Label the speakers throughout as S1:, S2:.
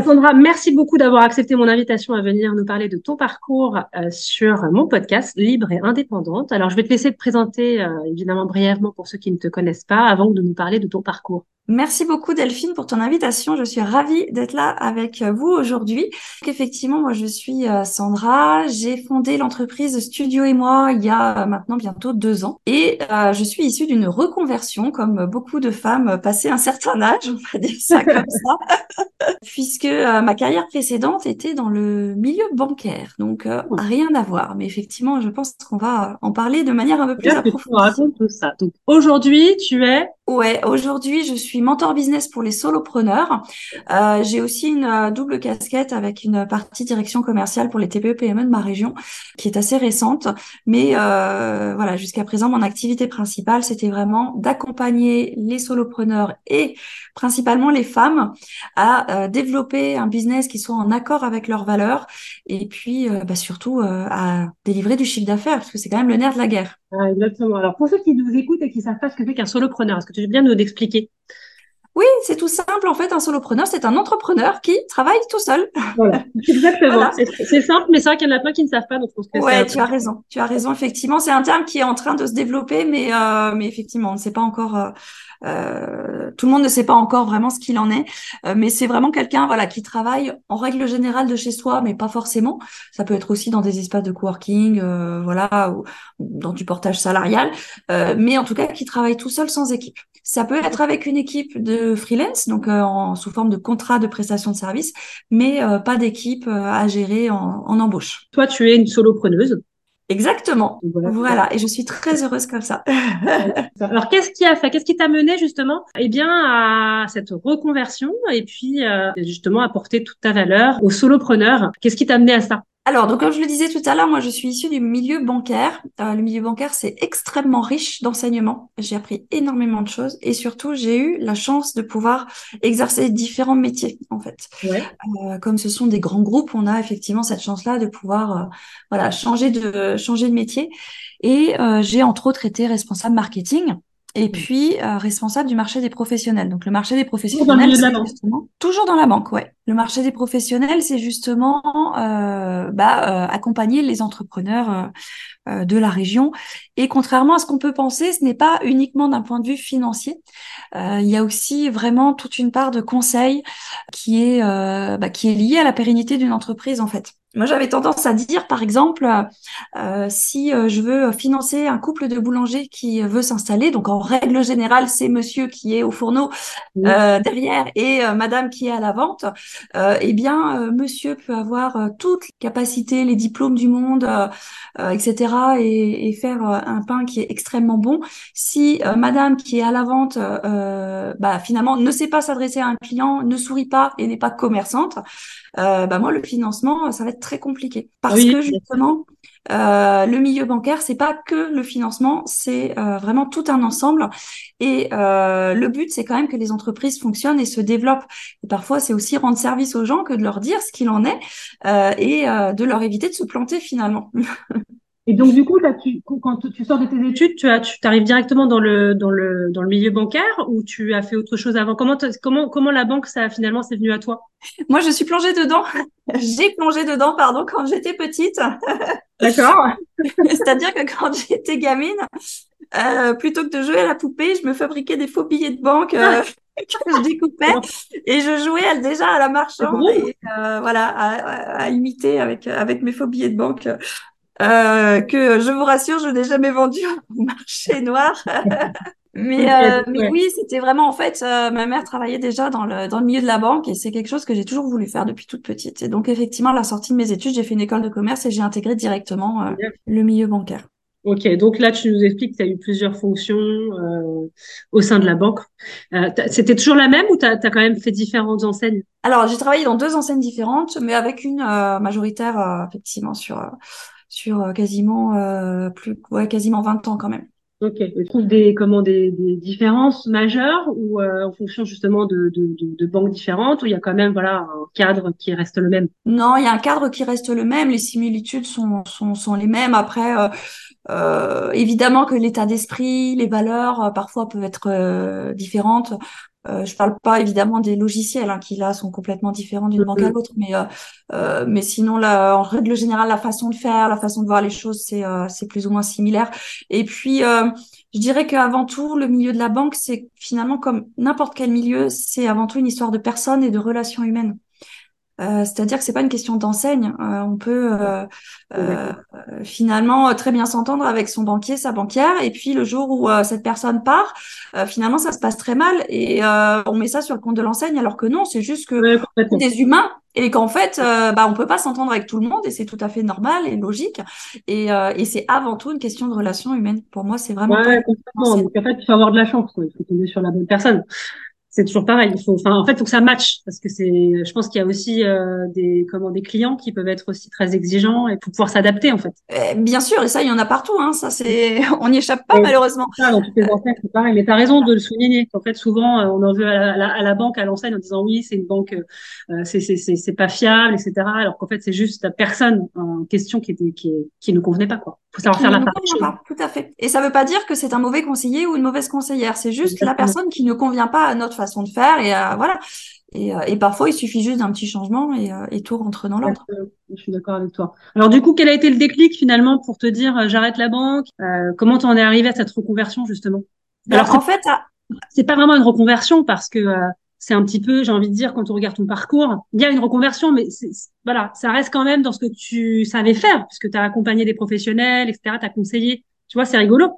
S1: Sandra, merci beaucoup d'avoir accepté mon invitation à venir nous parler de ton parcours euh, sur mon podcast Libre et Indépendante. Alors, je vais te laisser te présenter euh, évidemment brièvement pour ceux qui ne te connaissent pas avant de nous parler de ton parcours.
S2: Merci beaucoup Delphine pour ton invitation. Je suis ravie d'être là avec vous aujourd'hui. Effectivement, moi je suis euh, Sandra. J'ai fondé l'entreprise Studio et moi il y a maintenant bientôt deux ans et euh, je suis issue d'une reconversion comme beaucoup de femmes passées un certain âge, on va dire ça comme ça, puisque euh, ma carrière précédente était dans le milieu bancaire, donc rien à voir. Mais effectivement, je pense qu'on va en parler de manière un peu plus approfondie.
S1: tout ça. Donc aujourd'hui, tu es
S2: Ouais, aujourd'hui, je suis mentor business pour les solopreneurs. Euh, j'ai aussi une euh, double casquette avec une partie direction commerciale pour les TPE-PME de ma région, qui est assez récente. Mais euh, voilà, jusqu'à présent, mon activité principale, c'était vraiment d'accompagner les solopreneurs et principalement les femmes à euh, développer un business qui soit en accord avec leurs valeurs et puis euh, bah, surtout à délivrer du chiffre d'affaires, parce que c'est quand même le nerf de la guerre.
S1: Ah, exactement. Alors, pour ceux qui nous écoutent et qui savent pas ce que c'est qu'un solopreneur, que tu veux bien nous expliquer
S2: oui, c'est tout simple. En fait, un solopreneur, c'est un entrepreneur qui travaille tout seul.
S1: Voilà, exactement. C'est simple, mais c'est vrai qu'il y en a plein qui ne savent pas. Donc, je pense
S2: que ouais, tu as raison. Tu as raison. Effectivement, c'est un terme qui est en train de se développer, mais euh, mais effectivement, on ne sait pas encore. Euh, euh, tout le monde ne sait pas encore vraiment ce qu'il en est, euh, mais c'est vraiment quelqu'un voilà qui travaille en règle générale de chez soi, mais pas forcément. Ça peut être aussi dans des espaces de coworking, euh, voilà, ou, dans du portage salarial, mais en tout cas qui travaille tout seul sans équipe. Ça peut être avec une équipe de freelance, donc en, sous forme de contrat de prestation de service, mais pas d'équipe à gérer en, en embauche.
S1: Toi, tu es une solopreneuse.
S2: Exactement. Voilà. Et je suis très heureuse comme ça.
S1: Alors, qu'est-ce qui a fait, qu'est-ce qui t'a mené justement, eh bien, à cette reconversion et puis euh, justement apporter toute ta valeur aux solopreneurs Qu'est-ce qui t'a amené à ça?
S2: Alors, donc comme je le disais tout à l'heure, moi je suis issue du milieu bancaire. Euh, le milieu bancaire, c'est extrêmement riche d'enseignements. J'ai appris énormément de choses et surtout j'ai eu la chance de pouvoir exercer différents métiers en fait. Euh, comme ce sont des grands groupes, on a effectivement cette chance-là de pouvoir euh, voilà changer de changer de métier. Et j'ai entre autres été responsable marketing et puis euh, responsable du marché des professionnels. Donc le marché des professionnels,
S1: justement
S2: toujours dans la banque, ouais. Le marché des professionnels, c'est justement euh, bah, euh, accompagner les entrepreneurs euh, de la région. Et contrairement à ce qu'on peut penser, ce n'est pas uniquement d'un point de vue financier. il y a aussi vraiment toute une part de conseil qui est bah, qui est liée à la pérennité d'une entreprise en fait. Moi, j'avais tendance à dire, par exemple, euh, si euh, je veux financer un couple de boulangers qui veut s'installer, donc en règle générale, c'est monsieur qui est au fourneau euh, derrière et euh, madame qui est à la vente, euh, eh bien, monsieur peut avoir toutes les capacités, les diplômes du monde, etc., et, et, faire un pain qui est extrêmement bon. Si madame qui est à la vente, bah, finalement, ne sait pas s'adresser à un client, ne sourit pas et n'est pas commerçante, euh, bah moi le financement ça va être très compliqué. Parce que justement euh, le milieu bancaire c'est pas que le financement c'est euh, vraiment tout un ensemble. Et euh, le but c'est quand même que les entreprises fonctionnent et se développent. Et parfois c'est aussi rendre service aux gens que de leur dire ce qu'il en est et de leur éviter de se planter finalement
S3: Et donc, du coup, là, tu, quand tu sors de tes études, tu, as, tu arrives directement dans le, dans, le, dans le milieu bancaire ou tu as fait autre chose avant? Comment, comment, comment la banque, ça finalement, c'est venu à toi?
S2: Moi, je suis plongée dedans. J'ai plongé dedans, pardon, quand j'étais petite.
S3: D'accord.
S2: C'est-à-dire que quand j'étais gamine, euh, plutôt que de jouer à la poupée, je me fabriquais des faux billets de banque euh, que je découpais et je jouais déjà à la marchande et euh, voilà à, à, imiter avec avec mes faux billets de banque euh, que je vous rassure, je n'ai jamais vendu au marché noir. mais, euh, mais oui, c'était vraiment en fait, euh, ma mère travaillait déjà dans le, dans le milieu de la banque et c'est quelque chose que j'ai toujours voulu faire depuis toute petite. Et donc effectivement, à la sortie de mes études, j'ai fait une école de commerce et j'ai intégré directement euh, le milieu bancaire.
S3: Ok, donc là tu nous expliques que tu as eu plusieurs fonctions euh, au sein de la banque. Euh, C'était toujours la même ou tu as, as, quand même fait différentes enseignes?
S2: Alors j'ai travaillé dans deux enseignes différentes, mais avec une majoritaire effectivement sur sur euh, quasiment euh, plus ouais quasiment 20 ans quand même.
S3: Ok. Tu trouves des comment des, des différences majeures ou euh, en fonction justement de, de, de, de, banques différentes ou il y a quand même voilà un cadre qui reste le même?
S2: Non, il y a un cadre qui reste le même. Les similitudes sont sont, sont les mêmes. Après, euh, euh, évidemment que l'état d'esprit, les valeurs parfois peuvent être différentes. Euh, je parle pas évidemment des logiciels hein, qui là sont complètement différents d'une banque à mm-hmm. l'autre, mais euh, euh, mais sinon là, en règle générale, la façon de faire, la façon de voir les choses, c'est euh, c'est plus ou moins similaire. Et puis euh, je dirais qu'avant tout, le milieu de la banque, c'est finalement comme n'importe quel milieu, c'est avant tout une histoire de personnes et de relations humaines. Euh, c'est-à-dire que c'est pas une question d'enseigne. Euh, on peut euh, finalement très bien s'entendre avec son banquier, sa banquière, et puis le jour où cette personne part, finalement ça se passe très mal et on met ça sur le compte de l'enseigne, alors que non, c'est juste que des humains et qu'en fait, bah on peut pas s'entendre avec tout le monde et c'est tout à fait normal et logique. Et, et c'est avant tout une question de relations humaines. Pour moi, c'est vraiment.
S3: Ouais, complètement. Donc en fait, il faut avoir de la chance. Quoi. Il faut tomber sur la bonne personne c'est toujours pareil. Il faut, enfin, en fait, faut que ça matche parce que c'est, je pense qu'il y a aussi euh, des, comment, des clients qui peuvent être aussi très exigeants et pour pouvoir s'adapter, en fait.
S2: Eh, bien sûr, et ça, il y en a partout. Hein. Ça, c'est, on n'y échappe pas malheureusement.
S3: Ça, dans toutes les enseignes, c'est pareil. Mais tu as raison de le souligner. En fait, souvent, euh, on en veut à la, à la, banque, à l'enseigne, en disant oui, c'est une banque, euh, c'est, c'est, c'est, c'est pas fiable, etc. Alors qu'en fait, c'est juste la personne en question qui était, qui, qui ne convenait pas, quoi. Faut savoir faire la part.
S2: Tout à fait. Et ça veut pas dire que c'est un mauvais conseiller ou une mauvaise conseillère. C'est juste la personne qui ne convient pas à notre façon de faire et euh, voilà. Et, euh, et, parfois, il suffit juste d'un petit changement et, euh, et tout rentre dans l'ordre.
S3: Je suis d'accord avec toi. Alors du coup, quel a été le déclic finalement pour te dire j'arrête la banque Comment t'en es arrivé à cette reconversion justement?
S2: Ben, Alors en fait,
S3: c'est pas vraiment une reconversion parce que c'est un petit peu, j'ai envie de dire, quand on regarde ton parcours, il y a une reconversion, mais voilà, ça reste quand même dans ce que tu savais faire, puisque tu as accompagné des professionnels, etc., tu as conseillé. Tu vois, c'est rigolo.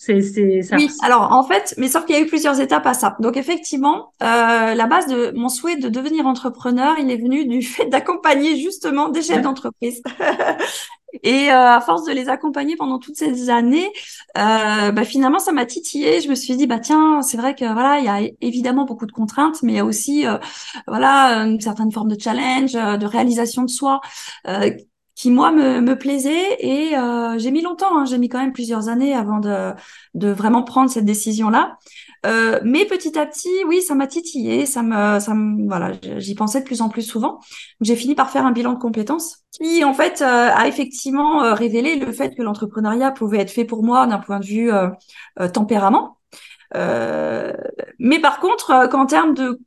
S3: C'est, c'est,
S2: ça. Oui, alors en fait, mais sauf qu'il y a eu plusieurs étapes à ça. Donc effectivement, euh, la base de mon souhait de devenir entrepreneur, il est venu du fait d'accompagner justement des chefs d'entreprise. Et euh, à force de les accompagner pendant toutes ces années, euh, bah, finalement, ça m'a titillé. Je me suis dit, bah tiens, c'est vrai que voilà, il y a évidemment beaucoup de contraintes, mais il y a aussi euh, voilà une certaine forme de challenge, euh, de réalisation de soi, euh, qui moi me, me plaisait. Et j'ai mis longtemps, hein, j'ai mis quand même plusieurs années avant de, vraiment prendre cette décision-là. Euh, mais petit à petit, oui, ça m'a titillé, ça me, ça me, voilà, j'y pensais de plus en plus souvent. J'ai fini par faire un bilan de compétences qui, en fait, euh, a effectivement euh, révélé le fait que l'entrepreneuriat pouvait être fait pour moi d'un point de vue tempérament. mais par contre, qu'en termes de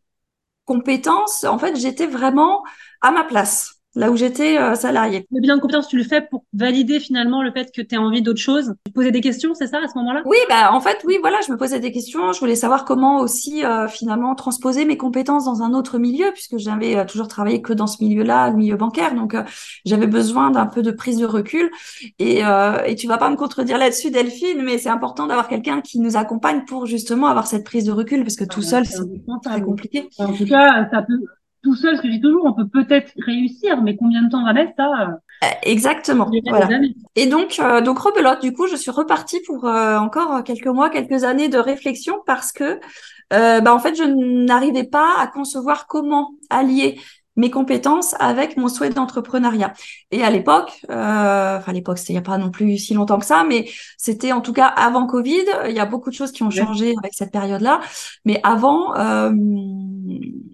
S2: compétences, en fait, j'étais vraiment à ma place là où j'étais euh, salarié.
S3: Le bilan de compétences, tu le fais pour valider finalement le fait que tu as envie d'autre chose? Tu posais des questions, c'est ça, à ce moment-là?
S2: Oui, bah en fait, oui, voilà, je me posais des questions. Je voulais savoir comment aussi euh, finalement transposer mes compétences dans un autre milieu, puisque j'avais euh, toujours travaillé que dans ce milieu-là, le milieu bancaire. Donc, euh, j'avais besoin d'un peu de prise de recul. Et, et tu vas pas me contredire là-dessus, Delphine, mais c'est important d'avoir quelqu'un qui nous accompagne pour justement avoir cette prise de recul, parce que tout seul, c'est très compliqué.
S3: En tout cas, ça peut tout seul, ce que je dis toujours, on peut peut-être réussir, mais combien de temps va mettre ça
S2: euh, Exactement. Voilà. Et donc, euh, donc rebelote. Du coup, je suis repartie pour euh, encore quelques mois, quelques années de réflexion parce que, euh, bah, en fait, je n'arrivais pas à concevoir comment allier mes compétences avec mon souhait d'entrepreneuriat. Et à l'époque, euh, enfin à l'époque, c'était il n'y a pas non plus si longtemps que ça, mais c'était en tout cas avant Covid. Il y a beaucoup de choses qui ont changé avec cette période-là. Mais avant, euh,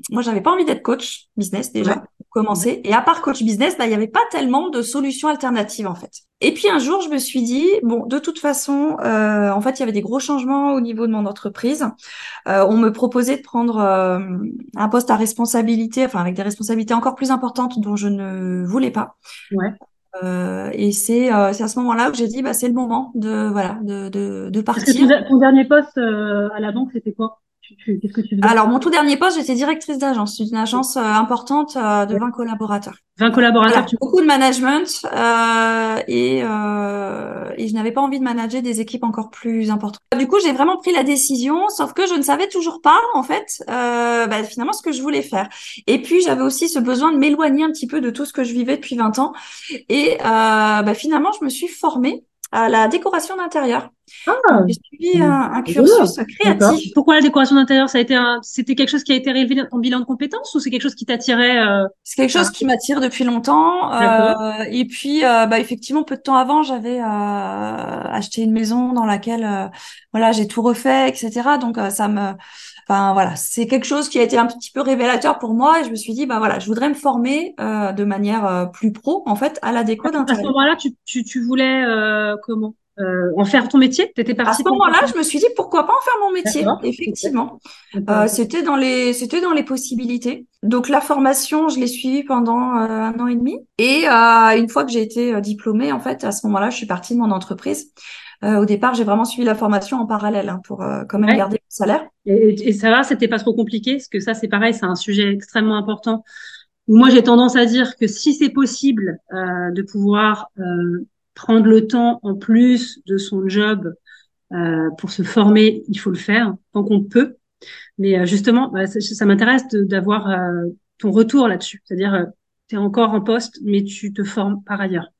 S2: moi, j'avais pas envie d'être coach business déjà commencer. Et à part coach business, bah, il n'y avait pas tellement de solutions alternatives en fait. Et puis un jour, je me suis dit, bon, de toute façon, euh, en fait, il y avait des gros changements au niveau de mon entreprise. Euh, on me proposait de prendre euh, un poste à responsabilité, enfin avec des responsabilités encore plus importantes dont je ne voulais pas.
S3: Ouais.
S2: Euh, et c'est euh, c'est à ce moment-là que j'ai dit, bah, c'est le moment de voilà de de, de partir.
S3: ton, ton dernier poste euh, à la banque, c'était quoi? Tu- tu- Qu'est-ce que tu faisais
S2: Alors mon tout dernier poste, j'étais directrice d'agence, une agence euh, importante euh, de 20 collaborateurs.
S3: 20 collaborateurs, tu
S2: beaucoup de management euh, et, euh, et je n'avais pas envie de manager des équipes encore plus importantes. Du coup, j'ai vraiment pris la décision, sauf que je ne savais toujours pas en fait euh, bah, finalement ce que je voulais faire. Et puis j'avais aussi ce besoin de m'éloigner un petit peu de tout ce que je vivais depuis 20 ans. Et euh, bah, finalement, je me suis formée à la décoration d'intérieur.
S3: Ah,
S2: J'ai suivi un, un cursus créatif.
S3: Pourquoi la décoration d'intérieur Ça a été un, c'était quelque chose qui a été dans ton bilan de compétences ou c'est quelque chose qui t'attirait euh...
S2: C'est quelque chose qui m'attire depuis longtemps. Euh, et puis, euh, bah, effectivement, peu de temps avant, j'avais euh, acheté une maison dans laquelle, euh, voilà, j'ai tout refait, etc. Donc, euh, ça me, enfin, voilà, c'est quelque chose qui a été un petit peu révélateur pour moi. Et je me suis dit, bah voilà, je voudrais me former euh, de manière euh, plus pro, en fait, à la déco
S3: À ce moment-là, tu, tu, tu voulais euh, comment euh, en faire ton métier? T'étais
S2: À
S3: partie
S2: ce moment-là, je me suis dit, pourquoi pas en faire mon métier, effectivement. Euh, c'était dans les c'était dans les possibilités. Donc la formation, je l'ai suivie pendant euh, un an et demi. Et euh, une fois que j'ai été diplômée, en fait, à ce moment-là, je suis partie de mon entreprise. Euh, au départ, j'ai vraiment suivi la formation en parallèle hein, pour euh, quand même
S3: Ouais.
S2: garder mon salaire.
S3: Et, et- ça va, c'était pas trop compliqué, parce que ça, c'est pareil, c'est un sujet extrêmement important. Moi, j'ai tendance à dire que si c'est possible euh, de pouvoir euh, prendre le temps en plus de son job euh, pour se former, il faut le faire tant qu'on peut. Mais euh, justement, bah, ça, ça m'intéresse d'avoir euh, ton retour là-dessus. C'est-à-dire, euh, tu es encore en poste, mais tu te formes par ailleurs.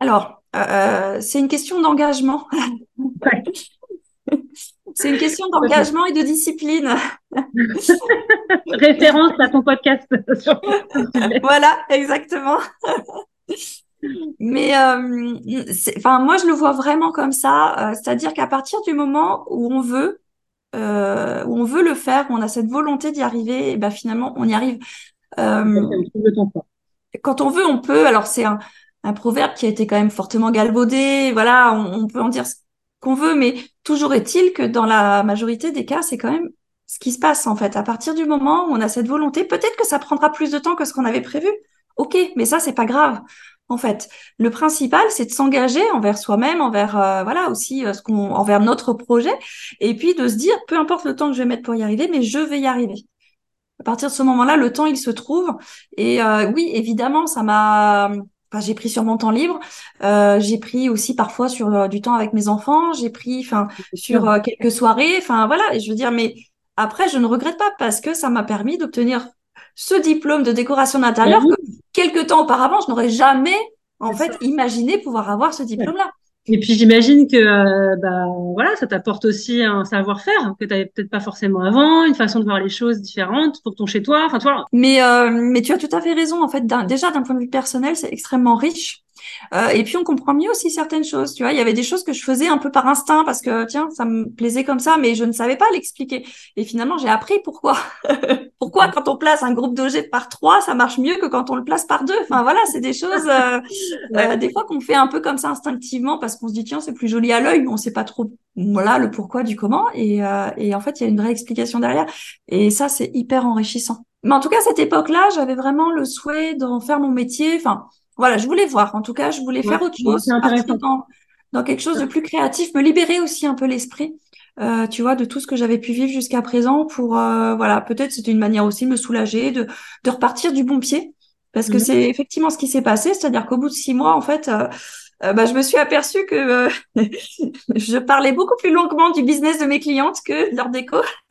S2: Alors, euh, c'est une question d'engagement.
S3: Ouais.
S2: C'est une question d'engagement et de discipline.
S3: Référence à ton podcast sur.
S2: Voilà, exactement. Mais euh, enfin, moi, je le vois vraiment comme ça, euh, c'est-à-dire qu'à partir du moment où on veut, euh, où on veut le faire, où on a cette volonté d'y arriver, et ben finalement, on y arrive. Euh, quand on veut, on peut. Alors, c'est un, un proverbe qui a été quand même fortement galvaudé. Voilà, on, peut en dire ce qu'on veut, mais toujours est-il que dans la majorité des cas, c'est quand même ce qui se passe en fait. À partir du moment où on a cette volonté, peut-être que ça prendra plus de temps que ce qu'on avait prévu. Ok, mais ça, c'est pas grave. En fait, le principal, c'est de s'engager envers soi-même, envers euh, voilà aussi euh, ce qu'on, envers notre projet, et puis de se dire, peu importe le temps que je vais mettre pour y arriver, mais je vais y arriver. À partir de ce moment-là, le temps, il se trouve. Et euh, oui, évidemment, ça m'a. Enfin, j'ai pris sur mon temps libre. Euh, j'ai pris aussi parfois sur euh, du temps avec mes enfants. J'ai pris, enfin, sur euh, quelques soirées. Enfin, voilà. Et je veux dire, mais après, je ne regrette pas parce que ça m'a permis d'obtenir ce diplôme de décoration d'intérieur
S3: Oui.
S2: que quelques temps auparavant, je n'aurais jamais, en fait, imaginé pouvoir avoir ce diplôme-là.
S3: Et puis j'imagine que euh, bah voilà, ça t'apporte aussi un savoir-faire que tu n'avais peut-être pas forcément avant, une façon de voir les choses différentes pour ton chez toi. Enfin, tu vois,
S2: Mais, euh, mais tu as tout à fait raison. En fait, déjà d'un point de vue personnel, c'est extrêmement riche. Euh, et puis on comprend mieux aussi certaines choses. Tu vois, il y avait des choses que je faisais un peu par instinct parce que tiens, ça me plaisait comme ça, mais je ne savais pas l'expliquer. Et finalement, j'ai appris pourquoi. pourquoi quand on place un groupe d'objets par trois, ça marche mieux que quand on le place par deux? Enfin voilà, c'est des choses euh, euh, des fois qu'on fait un peu comme ça instinctivement parce qu'on se dit tiens, c'est plus joli à l'œil, mais on sait pas trop voilà le pourquoi du comment. Et, euh, et en fait, il y a une vraie explication derrière. Et ça, c'est hyper enrichissant. Mais en tout cas, à cette époque-là, j'avais vraiment le souhait d'en faire mon métier. Enfin, voilà, je voulais voir. En tout cas, je voulais faire autre chose, partir dans, dans quelque chose de plus créatif, me libérer aussi un peu l'esprit, euh, tu vois, de tout ce que j'avais pu vivre jusqu'à présent pour, euh, voilà, peut-être c'était une manière aussi de me soulager, de, de repartir du bon pied. Parce que
S3: Mhm.
S2: c'est effectivement ce qui s'est passé, c'est-à-dire qu'au bout de six mois, en fait, euh, euh, bah, je me suis aperçue que euh, je parlais beaucoup plus longuement du business de mes clientes que de leur déco.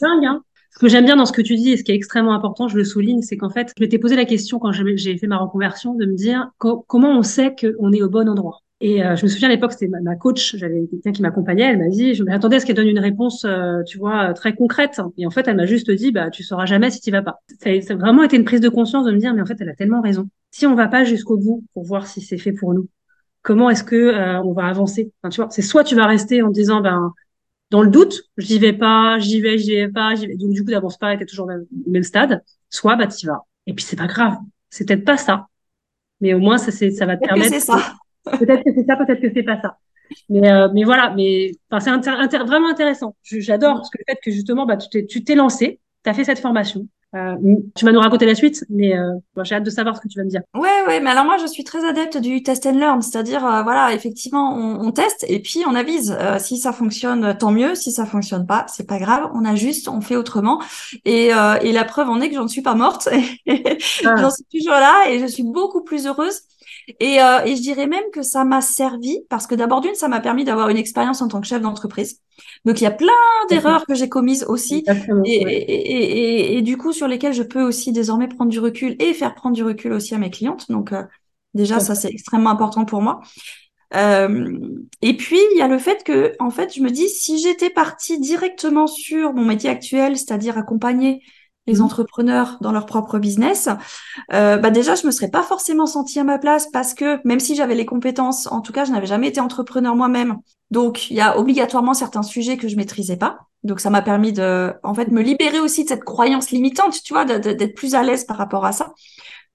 S3: dingue, hein. Ce que j'aime bien dans ce que tu dis et ce qui est extrêmement important, je le souligne, c'est qu'en fait, je m'étais posé la question quand j'ai fait ma reconversion de me dire co- comment on sait qu'on est au bon endroit. Et euh, je me souviens à l'époque, c'était ma, coach, j'avais quelqu'un qui m'accompagnait, elle m'a dit, je m'attendais à ce qu'elle donne une réponse, euh, tu vois, euh, très concrète? Et en fait, elle m'a juste dit, bah, tu sauras jamais si tu vas pas. Ça a vraiment été une prise de conscience de me dire, mais en fait, elle a tellement raison. Si on va pas jusqu'au bout pour voir si c'est fait pour nous, comment est-ce que euh, on va avancer? Enfin, Tu vois, c'est soit tu vas rester en te disant, ben dans le doute, j'y vais pas, j'y vais, j'y vais pas, j'y vais. Donc du coup, d'avance pas, t'es toujours au même, même stade. Soit bah t'y vas. Et puis c'est pas grave. C'est peut-être pas ça, mais au moins ça, c'est, ça va te permettre.
S2: c'est ça.
S3: peut-être que c'est ça, peut-être que c'est pas ça. Mais, euh, mais voilà, mais enfin, c'est vraiment intéressant. J'adore parce que le fait que justement, bah, tu t'es, tu t'es lancé, tu as fait cette formation, euh, tu vas nous raconter la suite, mais euh, j'ai hâte de savoir ce que tu vas me dire.
S2: Ouais, ouais, mais alors moi je suis très adepte du test and learn, c'est-à-dire euh, voilà, effectivement, on, on, teste et puis on avise. Euh, si ça fonctionne, tant mieux. Si ça fonctionne pas, c'est pas grave, on ajuste, on fait autrement. Et, euh, et la preuve en est que j'en suis pas morte, ah. j'en suis toujours là et je suis beaucoup plus heureuse. Et, et je dirais même que ça m'a servi parce que d'abord d'une, ça m'a permis d'avoir une expérience en tant que chef d'entreprise. Donc il y a plein d'erreurs que j'ai commises aussi et, et, et, du coup sur lesquelles je peux aussi désormais prendre du recul et faire prendre du recul aussi à mes clientes. Donc euh, déjà ça c'est extrêmement important pour moi. Euh, et puis il y a le fait que en fait je me dis si j'étais partie directement sur mon métier actuel, c'est-à-dire accompagner les mmh. entrepreneurs dans leur propre business, euh, bah déjà je me serais pas forcément sentie à ma place parce que même si j'avais les compétences, en tout cas je n'avais jamais été entrepreneur moi-même. Donc il y a obligatoirement certains sujets que je maîtrisais pas. Donc ça m'a permis de, en fait, me libérer aussi de cette croyance limitante, tu vois, d'être plus à l'aise par rapport à ça.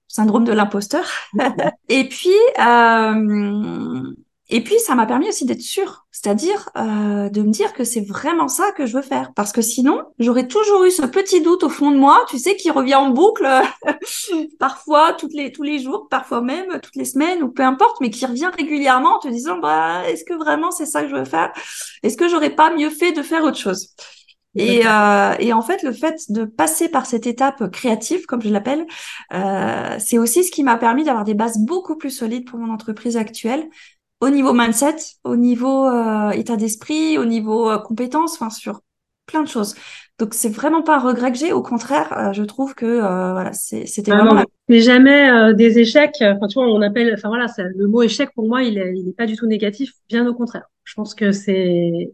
S2: Syndrome de l'imposteur. et puis, euh, et puis, ça m'a permis aussi d'être sûre, c'est-à-dire euh, de me dire que c'est vraiment ça que je veux faire. Parce que sinon, j'aurais toujours eu ce petit doute au fond de moi, tu sais, qui revient en boucle, parfois toutes les, tous les jours, parfois même toutes les semaines, ou peu importe, mais qui revient régulièrement en te disant, bah, est-ce que vraiment c'est ça que je veux faire? Est-ce que j'aurais pas mieux fait de faire autre chose? Et, euh, et, en fait, le fait de passer par cette étape créative, comme je l'appelle, euh, c'est aussi ce qui m'a permis d'avoir des bases beaucoup plus solides pour mon entreprise actuelle, au niveau mindset, au niveau euh, état d'esprit, au niveau euh, compétences, enfin sur plein de choses. Donc c'est vraiment pas un regret que j'ai, au contraire, euh, je trouve que euh, voilà, c'était ah vraiment.
S3: C'est jamais des échecs. Enfin tu vois, on appelle, enfin voilà, le mot échec pour moi, il est, il est pas du tout négatif, bien au contraire. Je pense que c'est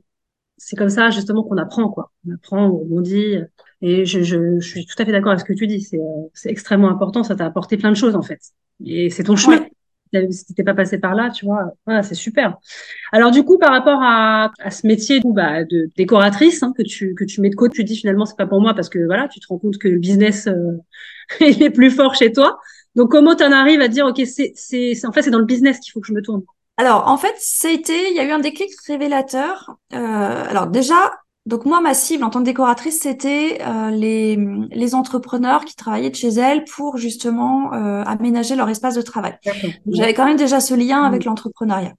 S3: c'est comme ça justement qu'on apprend quoi. On apprend, on rebondit. Et je, je, je suis tout à fait d'accord avec ce que tu dis. C'est c'est extrêmement important. Ça t'a apporté plein de choses en fait. Et c'est ton chemin si t'étais pas passé par là, tu vois, voilà, c'est super. Alors du coup, par rapport à, ce métier bah, de décoratrice hein, que tu que tu mets de côté, tu dis finalement c'est pas pour moi parce que voilà, tu te rends compte que le business euh, est plus fort chez toi. Donc comment tu en arrives à dire ok c'est c'est en fait c'est dans le business qu'il faut que je me tourne?
S2: Alors en fait, c'était il y a eu un déclic révélateur. Euh, alors déjà, donc moi, ma cible en tant que décoratrice, c'était euh, les, les entrepreneurs qui travaillaient de chez elles pour justement euh, aménager leur espace de travail. J'avais quand même déjà ce lien avec l'entrepreneuriat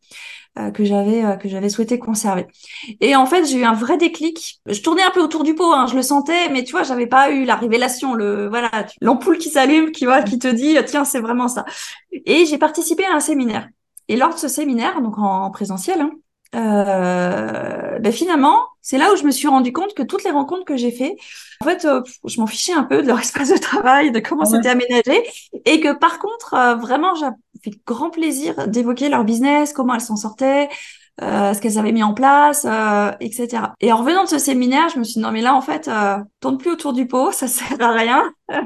S2: euh, que j'avais euh, que j'avais souhaité conserver. Et en fait, j'ai eu un vrai déclic. Je tournais un peu autour du pot, hein, je le sentais, mais tu vois, j'avais pas eu la révélation, le voilà, l'ampoule qui s'allume, qui voit, qui te dit tiens, c'est vraiment ça. Et j'ai participé à un séminaire. Et lors de ce séminaire, donc en, présentiel, hein, euh, ben finalement, c'est là où je me suis rendu compte que toutes les rencontres que j'ai fait, en fait, euh, je m'en fichais un peu de leur espace de travail, de comment ah c'était aménagé, et que par contre, euh, vraiment, j'ai fait grand plaisir d'évoquer leur business, comment elles s'en sortaient, euh, ce qu'elles avaient mis en place, etc. Et en revenant de ce séminaire, je me suis dit non mais là en fait, tourne plus autour du pot, ça sert à rien.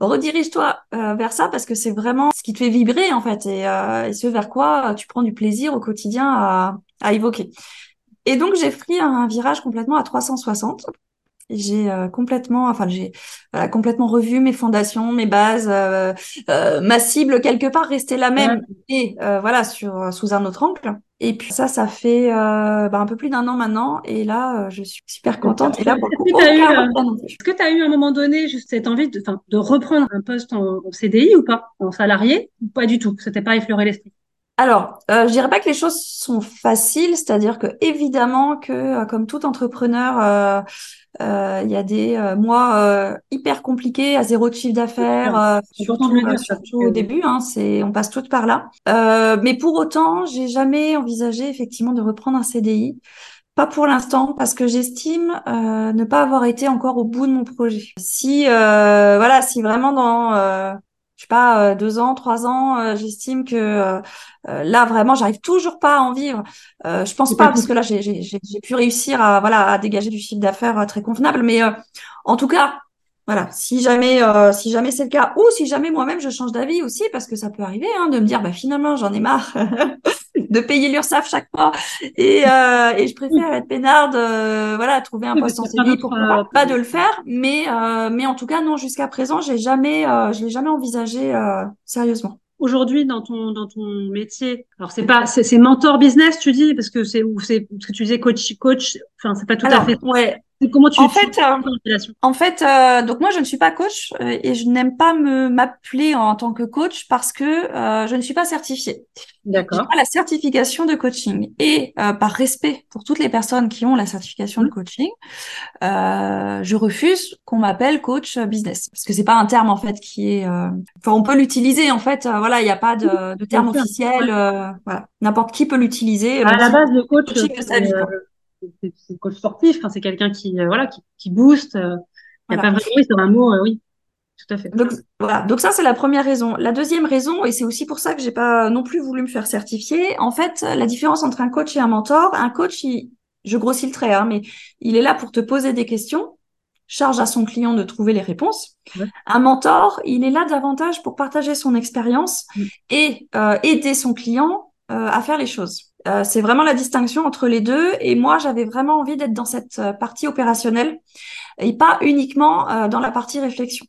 S2: redirige-toi euh, vers ça parce que c'est vraiment ce qui te fait vibrer en fait et, euh, et, ce vers quoi tu prends du plaisir au quotidien à, à évoquer. Et donc j'ai pris un virage complètement à 360. J'ai euh, complètement, enfin j'ai complètement revu mes fondations, mes bases, euh, ma cible quelque part restait la même et voilà sur sous un autre angle. Et puis ça, ça fait euh, bah, un peu plus d'un an maintenant. Et là, euh, je suis super contente. Et là, pour
S3: Est-ce que tu as eu à un moment donné juste cette envie de, de reprendre un poste en, CDI ou pas, en salarié? Ou pas du tout? C'était pas effleuré l'esprit?
S2: Alors, euh, je dirais pas que les choses sont faciles, c'est-à-dire que évidemment que euh, comme tout entrepreneur, euh, euh, il y a des mois hyper compliqués à zéro de chiffre d'affaires, surtout, surtout au début. Hein, c'est, on passe toutes par là. mais pour autant, j'ai jamais envisagé effectivement de reprendre un CDI. Pas pour l'instant, parce que j'estime ne pas avoir été encore au bout de mon projet. Si voilà, si vraiment dans je sais pas, euh, deux ans, trois ans, euh, j'estime que euh, là vraiment, j'arrive toujours pas à en vivre. je pense pas parce que là, j'ai pu réussir à voilà à dégager du chiffre d'affaires très convenable, mais en tout cas, voilà, si jamais si jamais c'est le cas, ou si jamais moi-même je change d'avis aussi, parce que ça peut arriver hein, de me dire bah finalement j'en ai marre de payer l'URSSAF chaque mois et, euh, et je préfère être peinarde, voilà, trouver un poste en CDI pour pas de le faire. Mais mais en tout cas non, jusqu'à présent, j'ai jamais, je l'ai jamais envisagé sérieusement.
S3: Aujourd'hui dans ton dans ton métier alors c'est pas c'est mentor business tu dis parce que c'est ou c'est parce que tu disais coach coach enfin c'est pas tout à fait
S2: ouais
S3: Comment tu
S2: en fait, euh, en fait, euh, donc moi je ne suis pas coach euh, et je n'aime pas me m'appeler en tant que coach parce que je ne suis pas certifiée.
S3: D'accord.
S2: Pas la certification de coaching et par respect pour toutes les personnes qui ont la certification de mmh. coaching, je refuse qu'on m'appelle coach business parce que c'est pas un terme en fait qui est. Enfin, on peut l'utiliser en fait. voilà, il n'y a pas de, de terme officiel. voilà, n'importe qui peut l'utiliser.
S3: À la base, le coach, c'est coach sportif, c'est quelqu'un qui, euh, voilà, qui, qui booste. Euh, il n'y a pas vraiment, c'est un mot, oui. Tout à fait.
S2: Donc, voilà. Donc ça, c'est la première raison. La deuxième raison, et c'est aussi pour ça que j'ai pas non plus voulu me faire certifier. En fait, la différence entre un coach et un mentor, un coach, il, je grossis le trait, hein, mais il est là pour te poser des questions, charge à son client de trouver les réponses. Un mentor, il est là davantage pour partager son expérience mm. et euh, aider son client à faire les choses. Euh, c'est vraiment la distinction entre les deux. Et moi, j'avais vraiment envie d'être dans cette euh, partie opérationnelle et pas uniquement euh, dans la partie réflexion.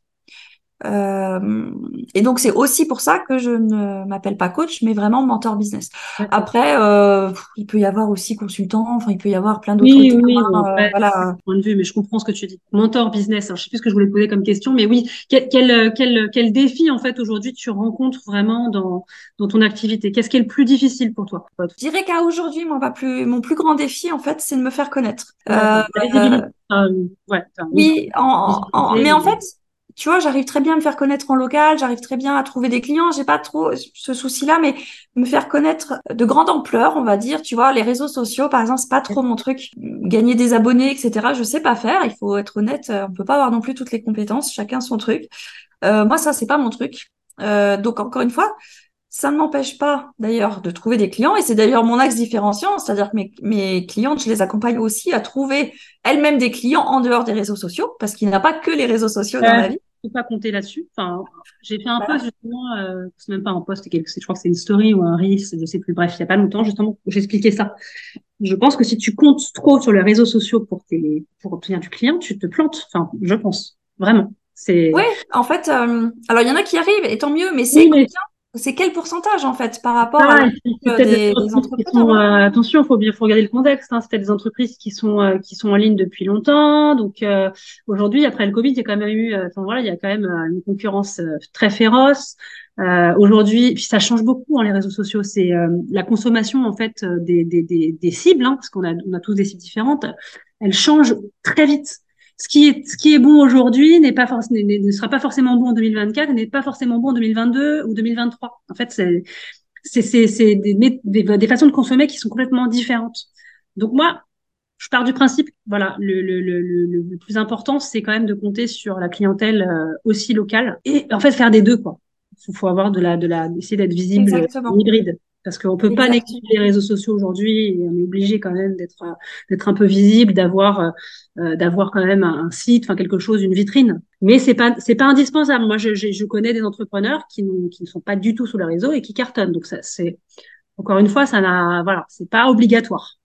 S2: Euh, et donc c'est aussi pour ça que je ne m'appelle pas coach, mais vraiment mentor business. Après, euh, il peut y avoir aussi consultant, enfin il peut y avoir plein d'autres
S3: oui, oui, euh, voilà. Point de vue, mais je comprends ce que tu dis. Mentor business. Alors, je sais plus ce que je voulais poser comme question, mais oui, quel quel quel, quel défi en fait aujourd'hui tu rencontres vraiment dans dans ton activité? Qu'est-ce qui est le plus difficile pour toi?
S2: Je dirais qu'à aujourd'hui, mon plus mon plus grand défi en fait, c'est de me faire connaître.
S3: Euh, ouais,
S2: oui, en, en, mais en fait tu vois, j'arrive très bien à me faire connaître en local, j'arrive très bien à trouver des clients, j'ai pas trop ce souci-là, mais me faire connaître de grande ampleur, on va dire, tu vois, les réseaux sociaux, par exemple, c'est pas trop mon truc. Gagner des abonnés, etc., je sais pas faire, il faut être honnête, on peut pas avoir non plus toutes les compétences, chacun son truc. Euh, moi, ça, c'est pas mon truc. Euh, donc, encore une fois, ça ne m'empêche pas d'ailleurs de trouver des clients et c'est d'ailleurs mon axe différenciant, c'est-à-dire que mes, mes, clientes, je les accompagne aussi à trouver elles-mêmes des clients en dehors des réseaux sociaux parce qu'il n'y a pas que les réseaux sociaux dans la vie
S3: faut pas compter là-dessus. Enfin, j'ai fait un post justement, euh, c'est même pas un post, je crois que c'est une story ou un reel, je sais plus. Bref, il y a pas longtemps justement, j'expliquais ça. Je pense que si tu comptes trop sur les réseaux sociaux pour tes, pour obtenir du client, tu te plantes. Enfin, je pense vraiment. C'est.
S2: Oui, en fait, euh, alors il y en a qui arrivent et tant mieux, mais c'est c'est quel pourcentage en fait par rapport à des, entreprises
S3: hein euh, Attention, faut bien faut regarder le contexte. Hein. C'était des entreprises qui sont euh, qui sont en ligne depuis longtemps. Donc euh, aujourd'hui, après le Covid, il y a quand même eu, enfin voilà, il y a quand même une concurrence très féroce. aujourd'hui, puis ça change beaucoup hein, les réseaux sociaux. C'est la consommation en fait des des des, des cibles, hein, parce qu'on a on a tous des cibles différentes. Elle change très vite ce qui est, ce qui est bon aujourd'hui n'est pas forcément, ne sera pas forcément bon en 2024, n'est pas forcément bon en 2022 ou 2023. En fait, c'est, c'est, c'est, c'est des, des, des, façons de consommer qui sont complètement différentes. Donc moi, je pars du principe, voilà, le, le, le, le plus important, c'est quand même de compter sur la clientèle euh, aussi locale et en fait faire des deux quoi. Il faut avoir de la, de la, essayer d'être visible, hybride parce qu'on peut pas négliger les réseaux sociaux aujourd'hui et on est obligé quand même d'être d'être un peu visible, d'avoir euh, d'avoir quand même un, site, enfin quelque chose, une vitrine. Mais c'est pas c'est pas indispensable. Moi, je, je, je connais des entrepreneurs qui, qui ne sont pas du tout sur les réseaux et qui cartonnent. Donc ça c'est encore une fois, ça n'a voilà, c'est pas obligatoire.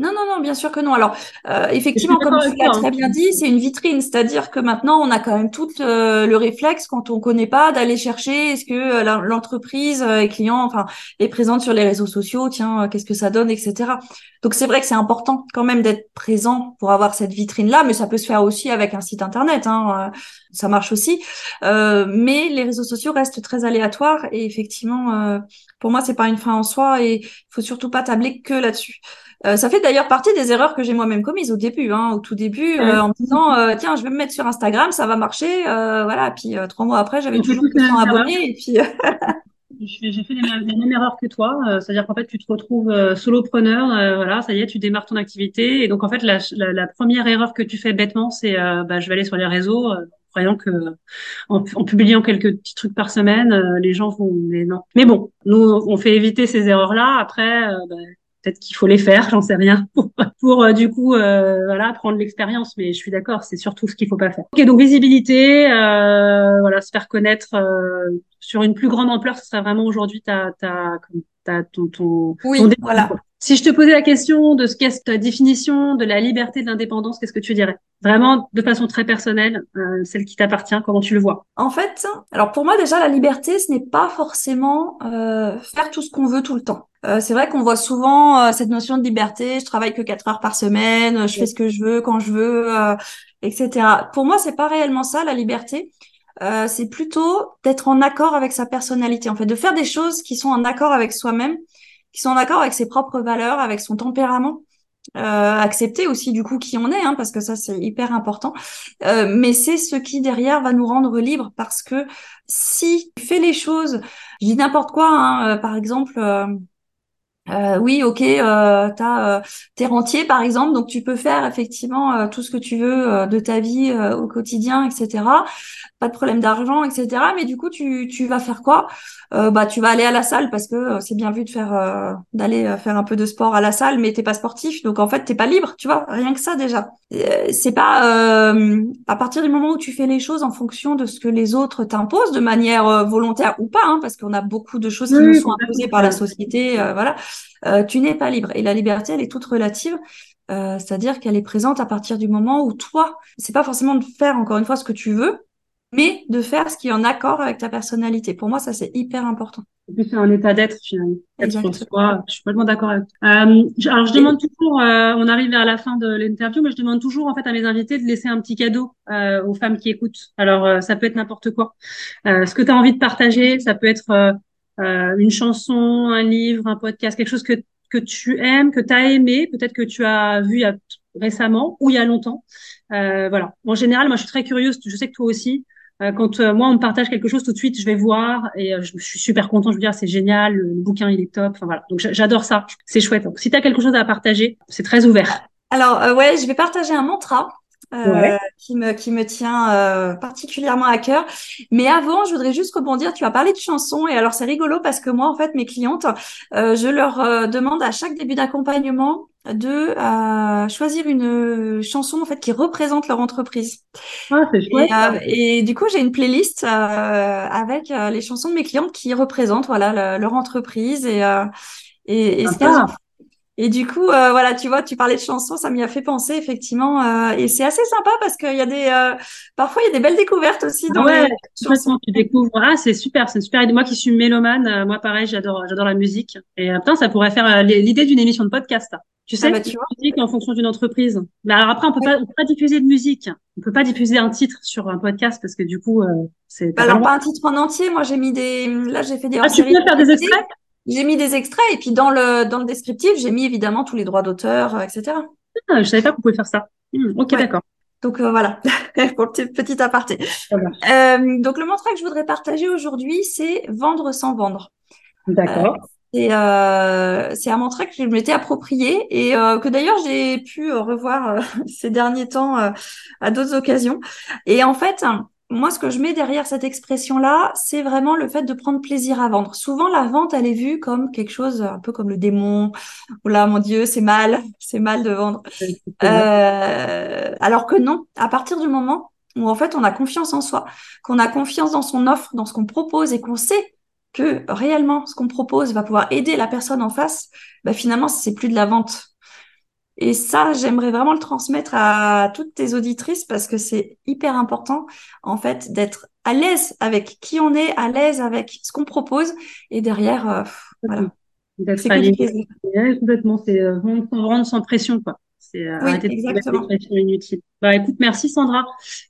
S2: Non, non, non, bien sûr que non. Alors, euh, effectivement, comme tu l'as très hein. bien dit, c'est une vitrine, c'est-à-dire que maintenant, on a quand même tout euh, le réflexe, quand on connaît pas, d'aller chercher est-ce que euh, l'entreprise est client, enfin, est présente sur les réseaux sociaux, tiens, qu'est-ce que ça donne, etc. Donc, c'est vrai que c'est important quand même d'être présent pour avoir cette vitrine-là, mais ça peut se faire aussi avec un site internet, hein, ça marche aussi. mais les réseaux sociaux restent très aléatoires et effectivement, pour moi, c'est pas une fin en soi et il faut surtout pas tabler que là-dessus. Euh, ça fait d'ailleurs partie des erreurs que j'ai moi-même commises au début, hein, au tout début, euh, en me disant euh, tiens, je vais me mettre sur Instagram, ça va marcher, voilà. Puis trois mois après, j'avais toujours 200 abonnés et puis.
S3: J'ai fait les mêmes, erreurs que toi, c'est-à-dire qu'en fait tu te retrouves solopreneur, voilà, ça y est, tu démarres ton activité et donc en fait la, la, la première erreur que tu fais bêtement, c'est bah, je vais aller sur les réseaux, croyant que en, publiant quelques petits trucs par semaine, les gens vont mais non. Mais bon, nous on fait éviter ces erreurs-là. Après, bah, peut-être qu'il faut les faire, j'en sais rien, pour, euh, du coup euh, voilà prendre l'expérience. Mais je suis d'accord, c'est surtout ce qu'il faut pas faire. Ok, donc visibilité, euh, voilà, se faire connaître sur une plus grande ampleur, ce serait vraiment aujourd'hui ta, ta, ta, ton, ton,
S2: oui, voilà.
S3: Si je te posais la question de ce qu'est ta définition de la liberté de l'indépendance, qu'est-ce que tu dirais? Vraiment de façon très personnelle, euh, celle qui t'appartient, comment tu le vois?
S2: En fait, alors pour moi déjà la liberté, ce n'est pas forcément euh, faire tout ce qu'on veut tout le temps. Euh, c'est vrai qu'on voit souvent euh, cette notion de liberté. Je travaille que quatre heures par semaine, je fais ce que je veux quand je veux, euh, etc. Pour moi, c'est pas réellement ça la liberté. c'est plutôt d'être en accord avec sa personnalité, en fait, de faire des choses qui sont en accord avec soi-même qui sont d'accord avec ses propres valeurs, avec son tempérament. Euh, accepter aussi du coup qui on est, hein, parce que ça c'est hyper important. Euh, mais c'est ce qui derrière va nous rendre libres, parce que si tu fais les choses, je dis n'importe quoi, hein, euh, par exemple. Euh, euh, oui, ok, euh, t'as, euh, t'es rentier par exemple, donc tu peux faire effectivement tout ce que tu veux de ta vie au quotidien, etc pas de problème d'argent, etc. Mais du coup, tu, tu vas faire quoi? Euh, Bah, tu vas aller à la salle parce que euh, c'est bien vu de faire euh, d'aller euh, faire un peu de sport à la salle, mais t'es pas sportif, donc en fait t'es pas libre, tu vois. Rien que ça déjà. c'est pas à partir du moment où tu fais les choses en fonction de ce que les autres t'imposent de manière volontaire ou pas, hein, parce qu'on a beaucoup de choses qui nous sont imposées par la société, voilà. Tu n'es pas libre. Et la liberté, elle est toute relative. c'est-à-dire qu'elle est présente à partir du moment où toi, c'est pas forcément de faire encore une fois ce que tu veux, mais de faire ce qui est en accord avec ta personnalité. Pour moi, ça, c'est hyper important.
S3: C'est un état d'être, finalement. Exactement. je suis complètement d'accord avec toi. Euh, alors, je demande toujours, euh, on arrive vers la fin de l'interview, mais je demande toujours, en fait, à mes invités de laisser un petit cadeau euh, aux femmes qui écoutent. Alors, euh, ça peut être n'importe quoi. Euh, ce que tu as envie de partager, ça peut être une chanson, un livre, un podcast, quelque chose que, que tu aimes, que tu as aimé, peut-être que tu as vu récemment ou il y a longtemps. voilà. En général, moi, je suis très curieuse. Je sais que toi aussi. Euh, quand euh, moi on me partage quelque chose tout de suite, je vais voir et euh, je, suis super content. Je veux dire, c'est génial, le, bouquin il est top. Enfin voilà, donc j'adore ça, c'est chouette. Donc si tu as quelque chose à partager, c'est très ouvert.
S2: Alors ouais, je vais partager un mantra. Qui me qui me tient particulièrement à cœur. Mais avant, je voudrais juste rebondir. Tu as parlé de chansons et alors c'est rigolo parce que moi, en fait, mes clientes, je leur demande à chaque début d'accompagnement de euh, choisir une chanson en fait qui représente leur entreprise.
S3: Ah.
S2: Euh, et, du coup, j'ai une playlist euh, avec les chansons de mes clientes qui représentent voilà leur entreprise et et, et ce et du coup, euh, voilà, tu vois, tu parlais de chansons, ça m'y a fait penser effectivement, euh, et c'est assez sympa parce qu'il y a des, euh, parfois il y a des belles découvertes aussi dans
S3: ouais, les chansons. Tu découvres, ah c'est super, c'est super. Moi qui suis mélomane, moi pareil, j'adore, j'adore la musique. Et putain, ça pourrait faire l'idée d'une émission de podcast. Tu sais, ah bah, tu vois. musique en fonction d'une entreprise. Mais alors après, on peut pas, on peut pas diffuser de musique. On peut pas diffuser un titre sur un podcast parce que du coup, c'est.
S2: Bah, alors pas un titre en entier. Moi, j'ai mis des, là, j'ai fait des.
S3: Ah, tu peux faire des extraits?
S2: J'ai mis des extraits et puis dans le, dans le descriptif, j'ai mis évidemment tous les droits d'auteur, euh, etc.
S3: Ah, je savais pas qu'on pouvait faire ça. Hmm, ok, d'accord.
S2: Donc euh, voilà, pour le petit, aparté. Euh, donc le mantra que je voudrais partager aujourd'hui, c'est vendre sans vendre.
S3: D'accord.
S2: Euh, c'est un mantra que je m'étais approprié et que d'ailleurs j'ai pu revoir ces derniers temps à d'autres occasions. Et en fait, moi, ce que je mets derrière cette expression-là, c'est vraiment le fait de prendre plaisir à vendre. Souvent, la vente, elle est vue comme quelque chose un peu comme le démon. Oh là, mon Dieu, c'est mal, c'est mal de vendre. Euh, alors que non, à partir du moment où en fait on a confiance en soi, qu'on a confiance dans son offre, dans ce qu'on propose et qu'on sait que réellement ce qu'on propose va pouvoir aider la personne en face, bah finalement c'est plus de la vente, et ça, j'aimerais vraiment le transmettre à toutes tes auditrices parce que c'est hyper important, en fait, d'être à l'aise avec qui on est, à l'aise avec ce qu'on propose. Et derrière, euh, voilà.
S3: C'est complètement. C'est euh, vendre sans pression, quoi. C'est
S2: euh, oui, exactement.
S3: inutile. Bah écoute, merci Sandra.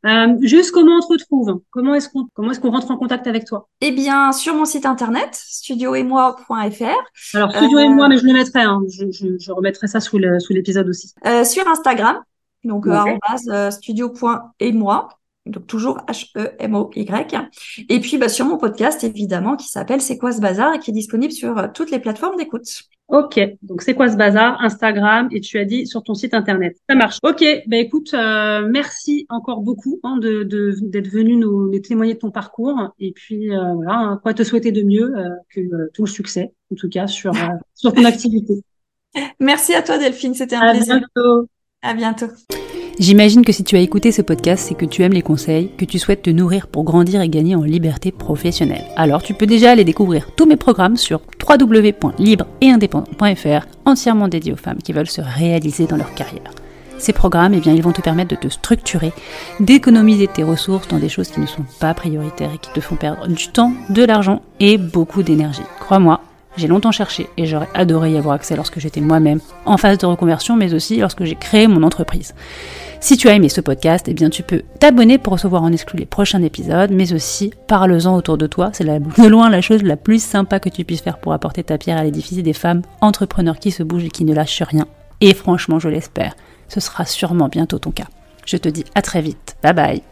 S3: Euh, juste comment on te retrouve? Comment est-ce qu'on comment est-ce qu'on rentre en contact avec toi?
S2: Eh bien, sur mon site internet studioetmoi.fr.
S3: Alors studio et moi, euh, mais je le mettrai. Hein. Je, je, je, remettrai ça sous le, sous l'épisode aussi.
S2: Sur Instagram, donc okay. euh, studio.etmoi donc toujours H-E-M-O-Y. Et puis bah, sur mon podcast, évidemment, qui s'appelle C'est quoi ce bazar et qui est disponible sur toutes les plateformes d'écoute.
S3: Ok, donc c'est quoi ce bazar? Instagram et tu as dit sur ton site internet. Ça marche. Ok, bah écoute, euh, merci encore beaucoup hein, de d'être venu nous, nous, témoigner de ton parcours et puis euh, voilà, hein, quoi te souhaiter de mieux euh, que euh, tout le succès, en tout cas sur euh, sur ton activité.
S2: Merci à toi Delphine, c'était un
S3: à
S2: plaisir.
S3: Bientôt.
S2: À bientôt.
S1: J'imagine que si tu as écouté ce podcast, c'est que tu aimes les conseils, que tu souhaites te nourrir pour grandir et gagner en liberté professionnelle. Alors tu peux déjà aller découvrir tous mes programmes sur www.libre-et-indépendant.fr, entièrement dédiés aux femmes qui veulent se réaliser dans leur carrière. Ces programmes, eh bien, ils vont te permettre de te structurer, d'économiser tes ressources dans des choses qui ne sont pas prioritaires et qui te font perdre du temps, de l'argent et beaucoup d'énergie. Crois-moi, j'ai longtemps cherché et j'aurais adoré y avoir accès lorsque j'étais moi-même en phase de reconversion, mais aussi lorsque j'ai créé mon entreprise. Si tu as aimé ce podcast, eh bien tu peux t'abonner pour recevoir en exclu les prochains épisodes, mais aussi parle-en autour de toi. C'est de loin la chose la plus sympa que tu puisses faire pour apporter ta pierre à l'édifice des femmes entrepreneurs qui se bougent et qui ne lâchent rien. Et franchement, je l'espère, ce sera sûrement bientôt ton cas. Je te dis à très vite. Bye bye